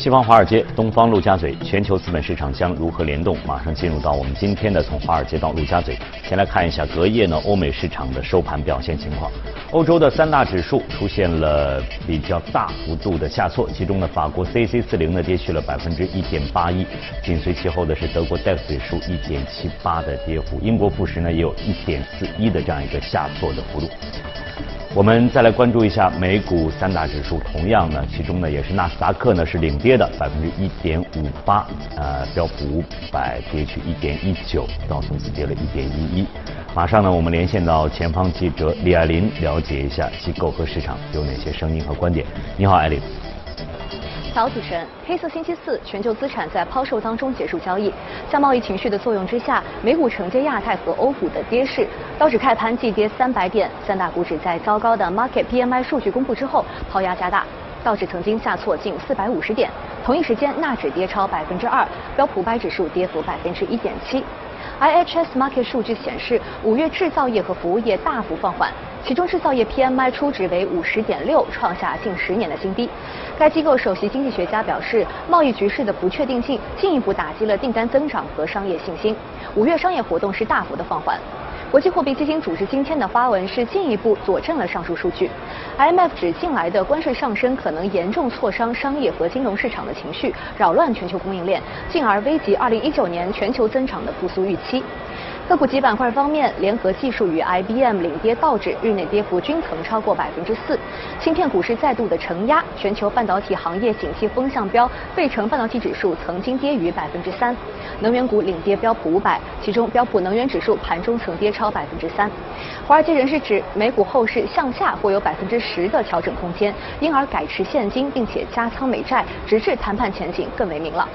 西方华尔街，东方陆家嘴，全球资本市场将如何联动？马上进入到我们今天的从华尔街到陆家嘴。先来看一下隔夜呢欧美市场的收盘表现情况。欧洲的三大指数出现了比较大幅度的下挫，其中呢法国 C C 四零呢跌去了百分之一点八一，紧随其后的是德国 DAX 指数一点七八的跌幅，英国富时呢也有一点四一的这样一个下挫的幅度。我们再来关注一下美股三大指数，同样呢，其中呢也是纳斯达克呢是领跌的百分之一点五八，呃，标普五百跌去一点一九，道琼斯跌了一点一一。马上呢，我们连线到前方记者李爱琳，了解一下机构和市场有哪些声音和观点。你好，艾琳。早，主持人。黑色星期四，全球资产在抛售当中结束交易。在贸易情绪的作用之下，美股承接亚太和欧股的跌势，道指开盘即跌三百点。三大股指在糟糕的 Market PMI 数据公布之后，抛压加大。道指曾经下挫近四百五十点，同一时间纳指跌超百分之二，标普百指数跌幅百分之一点七。IHS Market 数据显示，五月制造业和服务业大幅放缓，其中制造业 PMI 初值为五十点六，创下近十年的新低。该机构首席经济学家表示，贸易局势的不确定性进一步打击了订单增长和商业信心。五月商业活动是大幅的放缓。国际货币基金组织今天的发文是进一步佐证了上述数据。IMF 指近来的关税上升可能严重挫伤商业和金融市场的情绪，扰乱全球供应链，进而危及2019年全球增长的复苏预期。个股及板块方面，联合技术与 IBM 领跌道指，日内跌幅均曾超过百分之四。芯片股市再度的承压，全球半导体行业景气风向标费城半导体指数曾经跌逾百分之三。能源股领跌标普五百，其中标普能源指数盘中曾跌超百分之三。华尔街人士指，美股后市向下或有百分之十的调整空间，因而改持现金，并且加仓美债，直至谈判前景更为明朗。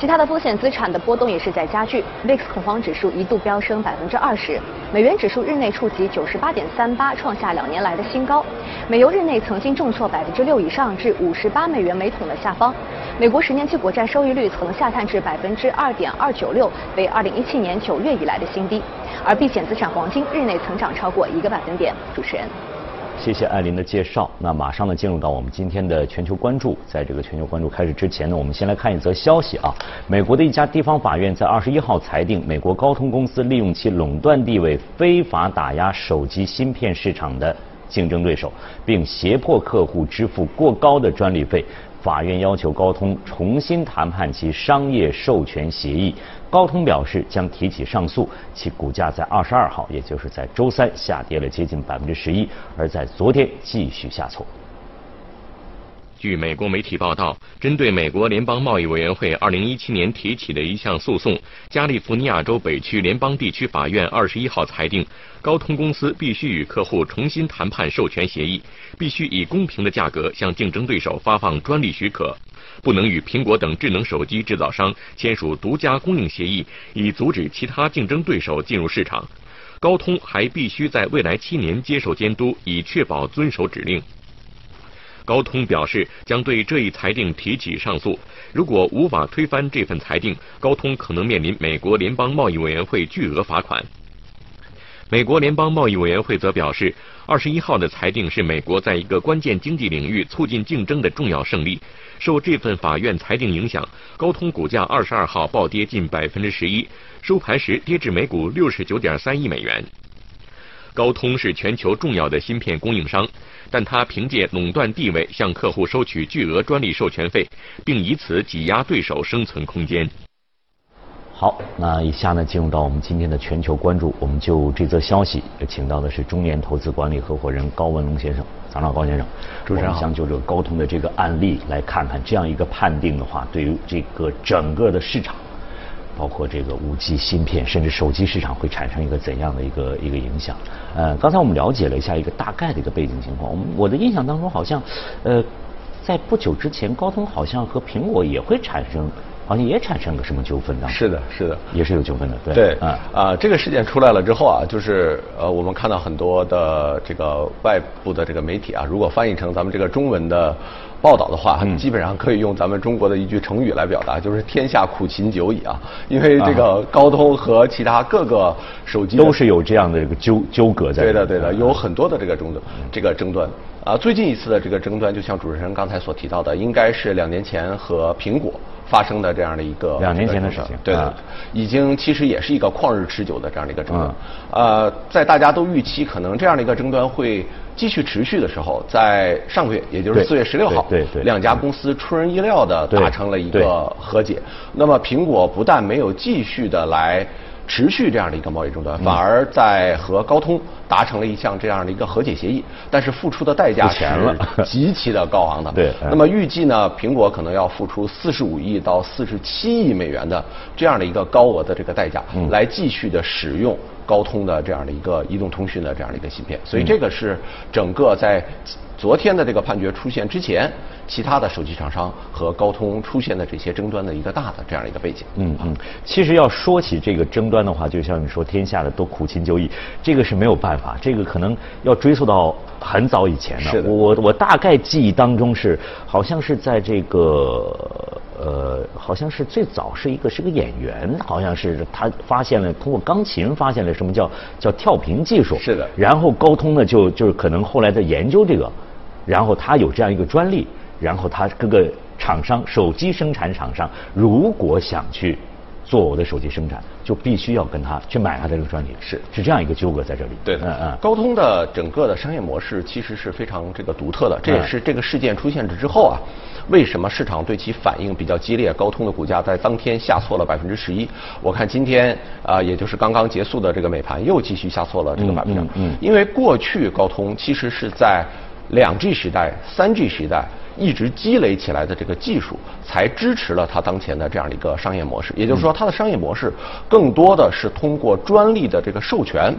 其他的风险资产的波动也是在加剧，VIX 恐慌指数一度飙升百分之二十，美元指数日内触及九十八点三八，创下两年来的新高。美油日内曾经重挫百分之六以上，至五十八美元每桶的下方。美国十年期国债收益率曾下探至百分之二点二九六，为二零一七年九月以来的新低。而避险资产黄金日内曾涨超过一个百分点。主持人。谢谢艾琳的介绍。那马上呢，进入到我们今天的全球关注。在这个全球关注开始之前呢，我们先来看一则消息啊。美国的一家地方法院在二十一号裁定，美国高通公司利用其垄断地位，非法打压手机芯片市场的竞争对手，并胁迫客户支付过高的专利费。法院要求高通重新谈判其商业授权协议。高通表示将提起上诉，其股价在二十二号，也就是在周三下跌了接近百分之十一，而在昨天继续下挫。据美国媒体报道，针对美国联邦贸易委员会二零一七年提起的一项诉讼，加利福尼亚州北区联邦地区法院二十一号裁定，高通公司必须与客户重新谈判授权协议，必须以公平的价格向竞争对手发放专利许可。不能与苹果等智能手机制造商签署独家供应协议，以阻止其他竞争对手进入市场。高通还必须在未来七年接受监督，以确保遵守指令。高通表示将对这一裁定提起上诉。如果无法推翻这份裁定，高通可能面临美国联邦贸易委员会巨额罚款。美国联邦贸易委员会则表示，二十一号的裁定是美国在一个关键经济领域促进竞争的重要胜利。受这份法院裁定影响，高通股价二十二号暴跌近百分之十一，收盘时跌至每股六十九点三亿美元。高通是全球重要的芯片供应商，但它凭借垄断地位向客户收取巨额专利授权费，并以此挤压对手生存空间。好，那以下呢，进入到我们今天的全球关注，我们就这则消息，请到的是中年投资管理合伙人高文龙先生。早上，高先生，主持人想就这个高通的这个案例来看看，这样一个判定的话，对于这个整个的市场，包括这个五 G 芯片，甚至手机市场会产生一个怎样的一个一个影响？呃，刚才我们了解了一下一个大概的一个背景情况。我我的印象当中，好像呃，在不久之前，高通好像和苹果也会产生。好像也产生个什么纠纷呢？是的，是的，也是有纠纷的，对。对，啊，这个事件出来了之后啊，就是呃，我们看到很多的这个外部的这个媒体啊，如果翻译成咱们这个中文的报道的话，基本上可以用咱们中国的一句成语来表达，就是“天下苦秦久矣”啊。因为这个高通和其他各个手机都是有这样的这个纠纠葛在。对的，对的，有很多的这个争端，这个争端。啊，最近一次的这个争端，就像主持人刚才所提到的，应该是两年前和苹果发生的这样的一个两年前的事情，对的，已经其实也是一个旷日持久的这样的一个争端。呃，在大家都预期可能这样的一个争端会继续持续的时候，在上个月，也就是四月十六号，对对，两家公司出人意料的达成了一个和解。那么苹果不但没有继续的来。持续这样的一个贸易争端，反而在和高通达成了一项这样的一个和解协议，但是付出的代价 是极其的高昂的。对，那么预计呢，苹果可能要付出四十五亿到四十七亿美元的这样的一个高额的这个代价，来继续的使用高通的这样的一个移动通讯的这样的一个芯片。所以这个是整个在。昨天的这个判决出现之前，其他的手机厂商和高通出现的这些争端的一个大的这样的一个背景。嗯嗯，其实要说起这个争端的话，就像你说，天下的都苦秦久矣，这个是没有办法，这个可能要追溯到很早以前了。我我大概记忆当中是，好像是在这个呃，好像是最早是一个是个演员，好像是他发现了通过钢琴发现了什么叫叫跳频技术。是的。然后高通呢，就就是可能后来在研究这个。然后他有这样一个专利，然后他各个厂商、手机生产厂商如果想去做我的手机生产，就必须要跟他去买他的这个专利。是是这样一个纠葛在这里。对的，嗯嗯。高通的整个的商业模式其实是非常这个独特的，这也是这个事件出现之后啊，为什么市场对其反应比较激烈？高通的股价在当天下挫了百分之十一。我看今天啊，也就是刚刚结束的这个美盘又继续下挫了这个百分之。嗯嗯。因为过去高通其实是在。两 G 时代、三 G 时代一直积累起来的这个技术，才支持了它当前的这样的一个商业模式。也就是说，它的商业模式更多的是通过专利的这个授权。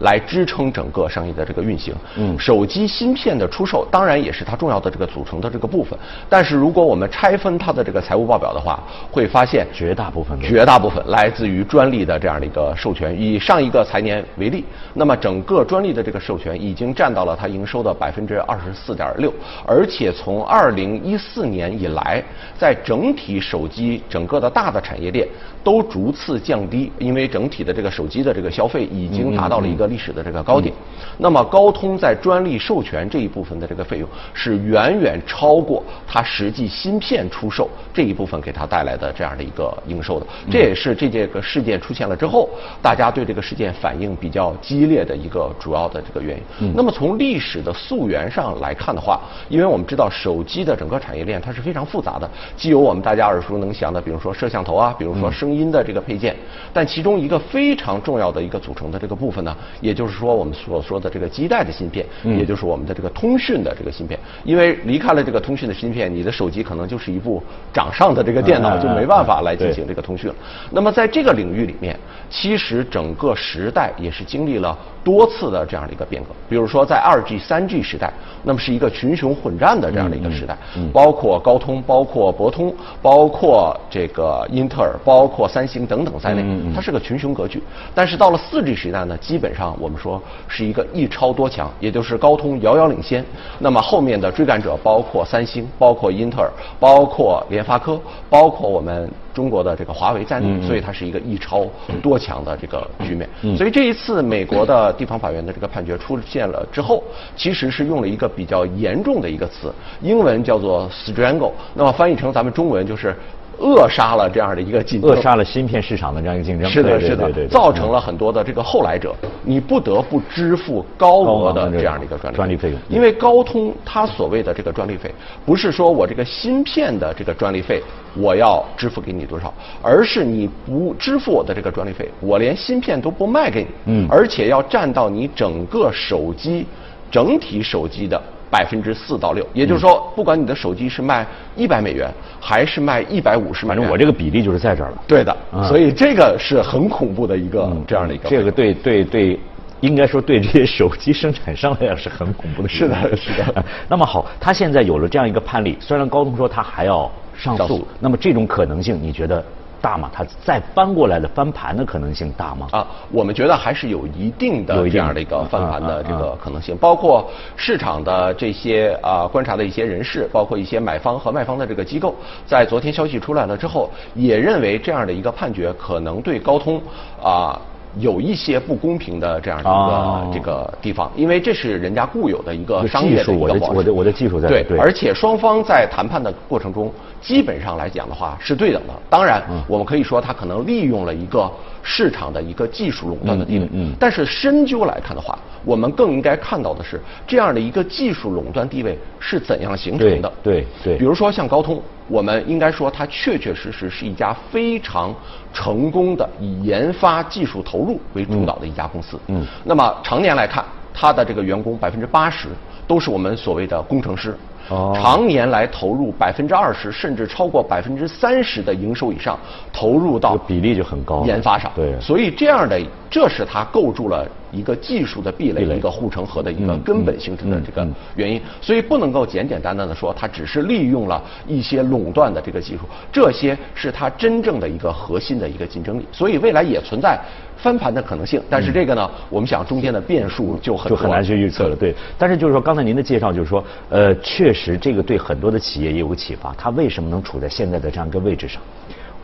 来支撑整个商业的这个运行。嗯，手机芯片的出售当然也是它重要的这个组成的这个部分。但是如果我们拆分它的这个财务报表的话，会发现绝大部分绝大部分来自于专利的这样的一个授权。以上一个财年为例，那么整个专利的这个授权已经占到了它营收的百分之二十四点六。而且从二零一四年以来，在整体手机整个的大的产业链都逐次降低，因为整体的这个手机的这个消费已经达到了一个。历史的这个高点，那么高通在专利授权这一部分的这个费用是远远超过它实际芯片出售这一部分给它带来的这样的一个营收的，这也是这件个事件出现了之后，大家对这个事件反应比较激烈的一个主要的这个原因。那么从历史的溯源上来看的话，因为我们知道手机的整个产业链它是非常复杂的，既有我们大家耳熟能详的，比如说摄像头啊，比如说声音的这个配件，但其中一个非常重要的一个组成的这个部分呢。也就是说，我们所说的这个基带的芯片，也就是我们的这个通讯的这个芯片，因为离开了这个通讯的芯片，你的手机可能就是一部掌上的这个电脑，就没办法来进行这个通讯了。那么在这个领域里面，其实整个时代也是经历了。多次的这样的一个变革，比如说在二 G、三 G 时代，那么是一个群雄混战的这样的一个时代，包括高通、包括博通、包括这个英特尔、包括三星等等在内，它是个群雄格局。但是到了四 G 时代呢，基本上我们说是一个一超多强，也就是高通遥遥领先，那么后面的追赶者包括三星、包括英特尔、包括联发科、包括我们。中国的这个华为在内，所以它是一个一超多强的这个局面。所以这一次美国的地方法院的这个判决出现了之后，其实是用了一个比较严重的一个词，英文叫做 strangle，那么翻译成咱们中文就是。扼杀了这样的一个竞争，扼杀了芯片市场的这样一个竞争，是的，是的，造成了很多的这个后来者，你不得不支付高额的这样的一个专利费用。因为高通它所谓的这个专利费，不是说我这个芯片的这个专利费我要支付给你多少，而是你不支付我的这个专利费，我连芯片都不卖给你，嗯，而且要占到你整个手机整体手机的。百分之四到六，也就是说，不管你的手机是卖一百美元，还是卖一百五十美元，反正我这个比例就是在这儿了。对的，所以这个是很恐怖的一个这样的一个。这个对对对，应该说对这些手机生产商来讲是很恐怖的。是的，是的。那么好，他现在有了这样一个判例，虽然高通说他还要上诉。那么这种可能性，你觉得大吗？它再翻过来的翻盘的可能性大吗？啊，我们觉得还是有一定的这样的一个嗯翻盘的嗯这个嗯可能性，包括市场的这些啊观察的一些人士，包括一些买方和卖方的这个机构，在昨天消息出来了之后，也认为这样的一个判决可能对高通啊。有一些不公平的这样的一个、哦这个地方，因为这是人家固有的一个商业我的的一个模式。我的我的技术在对对而且双方在谈判的过程中，基本上来讲的话是对等的。当然，嗯我们可以说他可能利用了一个市场的一个技术垄断的地位。但是深究来看的话，我们更应该看到的是这样的一个技术垄断地位是怎样形成的。对对对比如说像高通，我们应该说它确确实实是一家非常成功的以研发技术投入为主导的一家公司。嗯那么常年来看，它的这个员工百分之八十都是我们所谓的工程师。哦常年来投入百分之二十甚至超过百分之三十的营收以上投入到比例就很高研发上。对所以这样的，这是它构筑了一个技术的壁垒，一个护城河的一个嗯根本形成的这个原因。所以不能够简简单单的说它只是利用了一些垄断的这个技术，这些是它真正的一个核心的一个竞争力。所以未来也存在。翻盘的可能性，但是这个呢，我们想中间的变数就很就很难去预测了，对。但是就是说，刚才您的介绍就是说，呃，确实这个对很多的企业也有启发。它为什么能处在现在的这样一个位置上？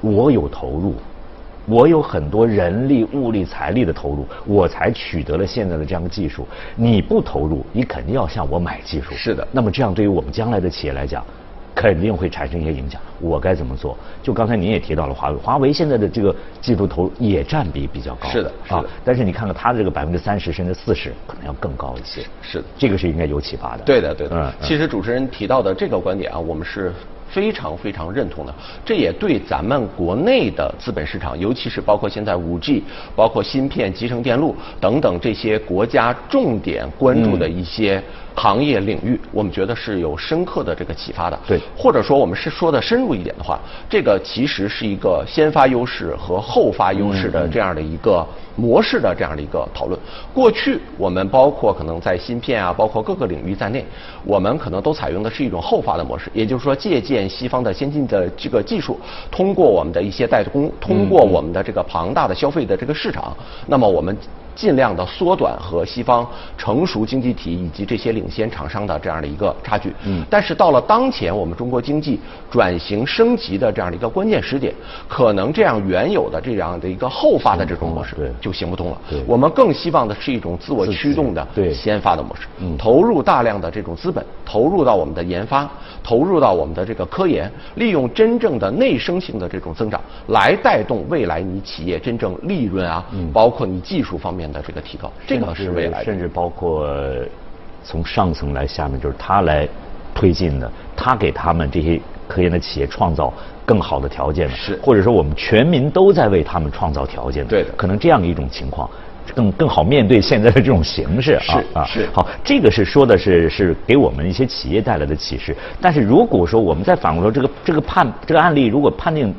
我有投入，我有很多人力、物力、财力的投入，我才取得了现在的这样的技术。你不投入，你肯定要向我买技术。是的那么这样对于我们将来的企业来讲，肯定会产生一些影响。我该怎么做？就刚才您也提到了华为，华为现在的这个技术投入也占比比较高。是的是的啊，但是你看看它的这个百分之三十甚至四十，可能要更高一些。是的这个是应该有启发的。对的，对的。嗯，嗯其实主持人提到的这个观点啊，我们是非常非常认同的。这也对咱们国内的资本市场，尤其是包括现在五 G、包括芯片、集成电路等等这些国家重点关注的一些行业领域，我们觉得是有深刻的这个启发的。对或者说我们是说的深入一点的话，这个其实是一个先发优势和后发优势的这样的一个模式的这样的一个讨论。过去我们包括可能在芯片啊，包括各个领域在内，我们可能都采用的是一种后发的模式，也就是说借鉴西方的先进的这个技术，通过我们的一些代工，通过我们的这个庞大的消费的这个市场，那么我们。尽量的缩短和西方成熟经济体以及这些领先厂商的这样的一个差距。嗯。但是到了当前我们中国经济转型升级的这样的一个关键时点，可能这样原有的这样的一个后发的这种模式对。就行不通了。对。我们更希望的是一种自我驱动的对。先发的模式嗯，投入大量的这种资本，投入到我们的研发，投入到我们的这个科研，利用真正的内生性的这种增长，来带动未来你企业真正利润啊，包括你技术方面的这个提高，这个是未来。甚至包括从上层来下面，就是他来推进的，他给他们这些科研的企业创造更好的条件的，是或者说我们全民都在为他们创造条件的，对的可能这样一种情况。更更好面对现在的这种形势啊是啊是好，这个是说的是是给我们一些企业带来的启示。但是如果说我们再反过来说，这个这个判这个案例如果判定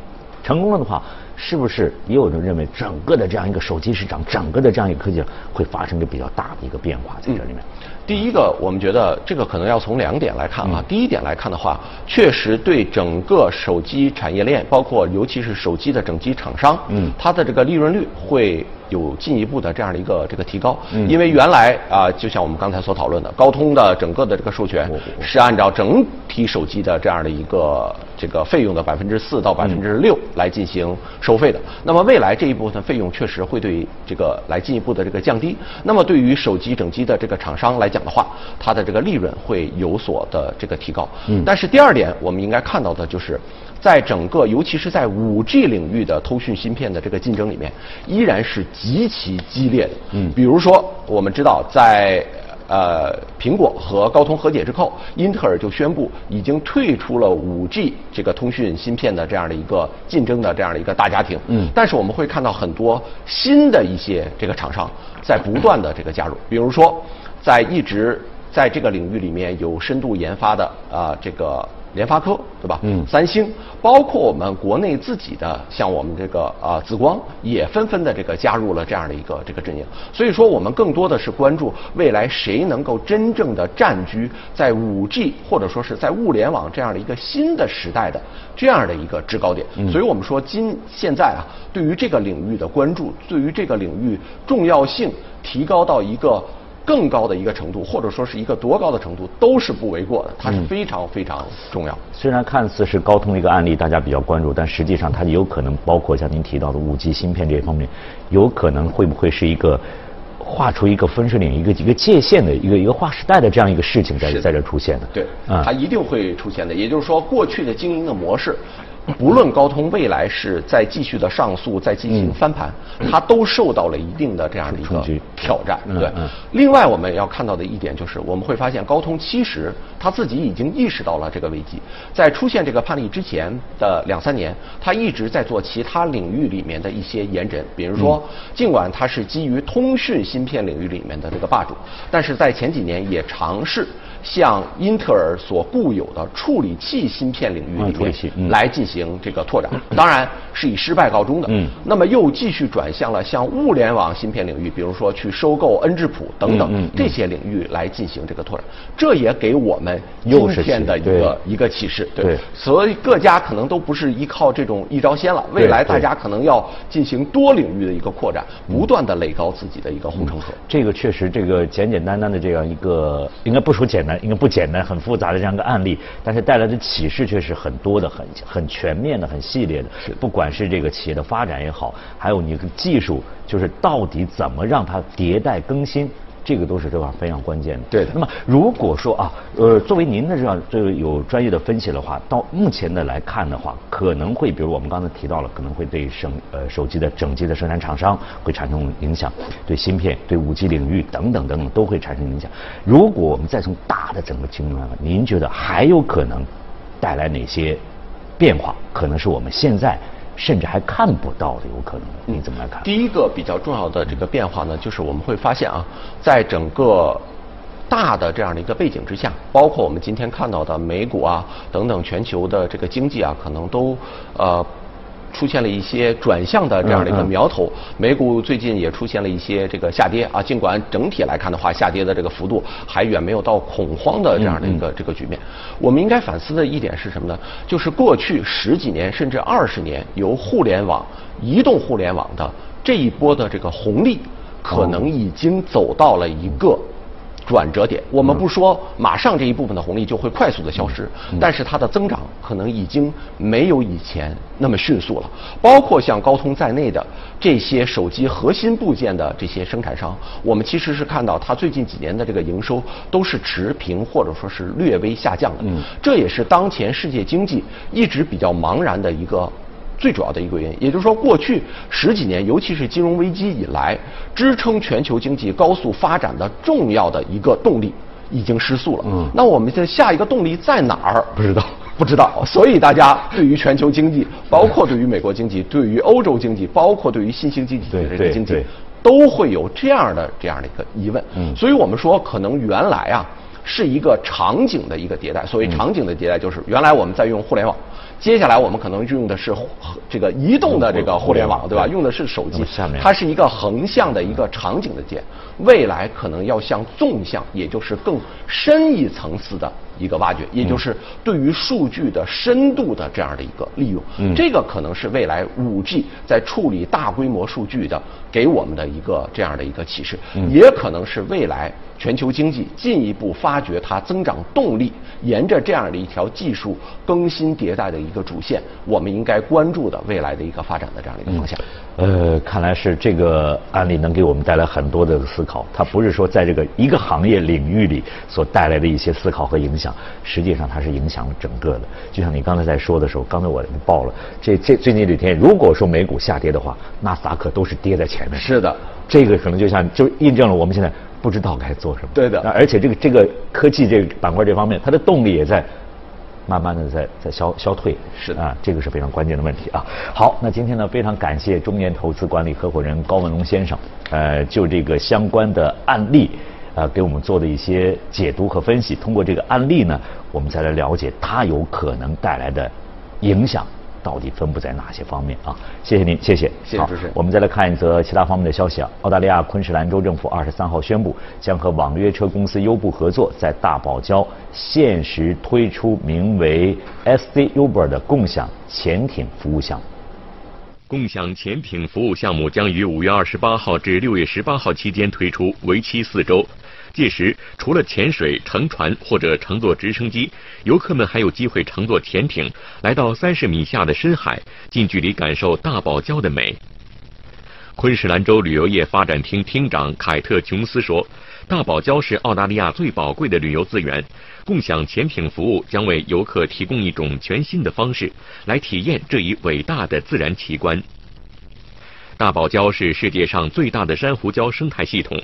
成功了的话，是不是也有人认为整个的这样一个手机市场，整个的这样一个科技会发生一个比较大的一个变化在这里面？第一个，我们觉得这个可能要从两点来看啊。第一点来看的话，确实对整个手机产业链，包括尤其是手机的整机厂商，嗯它的这个利润率会有进一步的这样的一个这个提高。嗯因为原来啊，就像我们刚才所讨论的，高通的整个的这个授权是按照整体手机的这样的一个这个费用的百分之四到百分之六来进行收费的。那么未来这一部分费用确实会对这个来进一步的这个降低。那么对于手机整机的这个厂商来讲的话，它的这个利润会有所的这个提高。嗯但是第二点，我们应该看到的就是。在整个，尤其是在五 G 领域的通讯芯片的这个竞争里面，依然是极其激烈的。嗯比如说，我们知道在呃，苹果和高通和解之后，英特尔就宣布已经退出了 5G 这个通讯芯片的这样的一个竞争的这样的一个大家庭。嗯但是我们会看到很多新的一些这个厂商在不断的这个加入，比如说在一直在这个领域里面有深度研发的啊、这个联发科，对吧？嗯三星，包括我们国内自己的，像我们这个啊紫光，也纷纷的这个加入了这样的一个这个阵营。所以说，我们更多的是关注未来谁能够真正的占据在五 G 或者说是在物联网这样的一个新的时代的这样的一个制高点。所以我们说今现在啊，对于这个领域的关注，对于这个领域重要性提高到一个。更高的一个程度，或者说是一个多高的程度，都是不为过的。它是非常非常重要。虽然看似是高通的一个案例，大家比较关注，但实际上它有可能包括像您提到的五 G 芯片这一方面，有可能会不会是一个画出一个分水岭、一个一个界限的一个一个划时代的这样一个事情在在这出现的？对，嗯它一定会出现的。也就是说，过去的经营的模式，不论高通未来是在继续的上诉，在进行翻盘，它都受到了一定的这样的一个挑战。对。另外，我们要看到的一点就是，我们会发现高通其实他自己已经意识到了这个危机，在出现这个判例之前的两三年，他一直在做其他领域里面的一些延展，比如说，尽管它是基于通讯芯片领域里面的这个霸主，但是在前几年也尝试。向英特尔所固有的处理器芯片领域嗯里面来进行这个拓展，当然是以失败告终的。嗯那么又继续转向了像物联网芯片领域，比如说去收购恩智浦等等这些领域来进行这个拓展，这也给我们今天的一个一个启示。对所以各家可能都不是依靠这种一招鲜了，未来大家可能要进行多领域的一个扩展，不断的垒高自己的一个护城河。这个确实，这个简简单单的这样一个，应该不说简单，应该不简单，很复杂的这样一个案例，但是带来的启示却是很多的、很很全面的、很系列的。是不管是这个企业的发展也好，还有你的技术，就是到底怎么让它迭代更新。这个都是这块非常关键的。对的那么如果说啊，呃，作为您的这样这个有专业的分析的话，到目前的来看的话，可能会比如我们刚才提到了，可能会对生呃手机的整机的生产厂商会产生影响，对芯片、对五 G 领域等等等等都会产生影响。如果我们再从大的整个情况来看，您觉得还有可能带来哪些变化？可能是我们现在甚至还看不到的，有可能。你怎么来看？第一个比较重要的这个变化呢，就是我们会发现啊，在整个大的这样的一个背景之下，包括我们今天看到的美股啊等等全球的这个经济啊，可能都呃。出现了一些转向的这样的一个苗头，美股最近也出现了一些这个下跌啊，尽管整体来看的话，下跌的这个幅度还远没有到恐慌的这样的一个这个局面。我们应该反思的一点是什么呢？就是过去十几年甚至二十年，由互联网、移动互联网的这一波的这个红利，可能已经走到了一个。转折点，我们不说马上这一部分的红利就会快速的消失，但是它的增长可能已经没有以前那么迅速了。包括像高通在内的这些手机核心部件的这些生产商，我们其实是看到它最近几年的这个营收都是持平或者说是略微下降的。嗯。这也是当前世界经济一直比较茫然的一个最主要的一个原因，也就是说，过去十几年，尤其是金融危机以来，支撑全球经济高速发展的重要的一个动力已经失速了。嗯那我们现在下一个动力在哪儿？不知道，不知道。所以大家对于全球经济，包括对于美国经济，对于欧洲经济，包括对于新兴经济体的这对个经济，都会有这样的这样的一个疑问。嗯所以我们说，可能原来啊是一个场景的一个迭代。所谓场景的迭代，就是原来我们在用互联网。接下来我们可能用的是这个移动的这个互联网，对吧？用的是手机它是一个横向的一个场景的键，未来可能要向纵向，也就是更深一层次的一个挖掘，也就是对于数据的深度的这样的一个利用。嗯这个可能是未来五 G 在处理大规模数据的给我们的一个这样的一个启示，嗯也可能是未来全球经济进一步发掘它增长动力，沿着这样的一条技术更新迭代的一个主线，我们应该关注的未来的一个发展的这样的一个方向。呃，看来是这个案例能给我们带来很多的思考。它不是说在这个一个行业领域里所带来的一些思考和影响，实际上它是影响了整个的。就像你刚才在说的时候，刚才我报了，这这最近这几天，如果说美股下跌的话，纳斯达克都是跌在前面。是的，这个可能就像就印证了我们现在不知道该做什么。对的那而且这个这个科技这个板块这方面，它的动力也在慢慢的在在消消退。是啊，这个是非常关键的问题啊。好，那今天呢，非常感谢中年投资管理合伙人高文龙先生，呃，就这个相关的案例。呃给我们做的一些解读和分析。通过这个案例呢，我们再来了解它有可能带来的影响。到底分布在哪些方面啊？谢谢您，谢谢。谢谢主持人。我们再来看一则其他方面的消息啊。澳大利亚昆士兰州政府二十三号宣布，将和网约车公司优步合作，在大堡礁限时推出名为 SC Uber 的共享潜艇服务项目。共享潜艇服务项目将于五月二十八号至六月十八号期间推出，为期四周。届时，除了潜水、乘船或者乘坐直升机，游客们还有机会乘坐潜艇来到三十米下的深海，近距离感受大堡礁的美。昆士兰州旅游业发展厅厅长凯特·琼斯说：“大堡礁是澳大利亚最宝贵的旅游资源，共享潜艇服务将为游客提供一种全新的方式，来体验这一伟大的自然奇观。”大堡礁是世界上最大的珊瑚礁生态系统。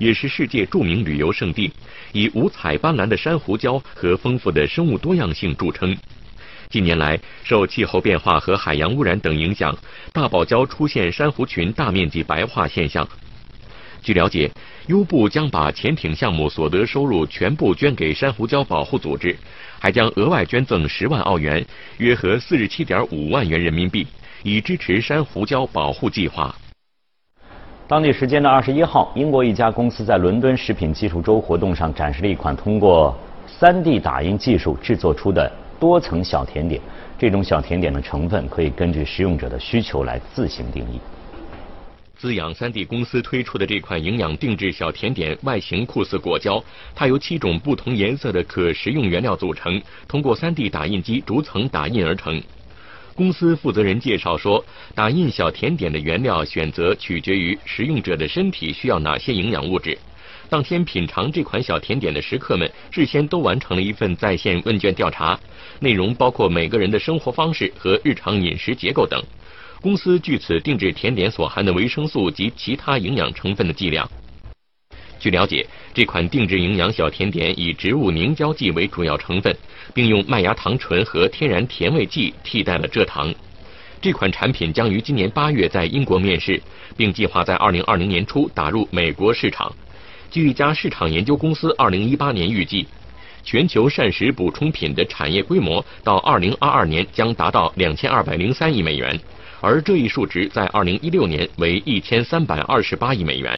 也是世界著名旅游胜地，以五彩斑斓的珊瑚礁和丰富的生物多样性著称。近年来，受气候变化和海洋污染等影响，大堡礁出现珊瑚群大面积白化现象。据了解，优步将把潜艇项目所得收入全部捐给珊瑚礁保护组织，还将额外捐赠十万澳元（约合四十七点五万元人民币），以支持珊瑚礁保护计划。当地时间的二十一号，英国一家公司在伦敦食品技术周活动上展示了一款通过 3D 打印技术制作出的多层小甜点。这种小甜点的成分可以根据使用者的需求来自行定义。滋养 3D 公司推出的这款营养定制小甜点，外形酷似果胶，它由七种不同颜色的可食用原料组成，通过 3D 打印机逐层打印而成。公司负责人介绍说，打印小甜点的原料选择取决于食用者的身体需要哪些营养物质。当天品尝这款小甜点的食客们事先都完成了一份在线问卷调查，内容包括每个人的生活方式和日常饮食结构等。公司据此定制甜点所含的维生素及其他营养成分的剂量。据了解，这款定制营养小甜点以植物凝胶剂为主要成分。并用麦芽糖醇和天然甜味剂替代了蔗糖。这款产品将于今年八月在英国面世，并计划在二零二零年初打入美国市场。据一家市场研究公司二零一八年预计，全球膳食补充品的产业规模到二零二二年将达到两千二百零三亿美元，而这一数值在二零一六年为一千三百二十八亿美元。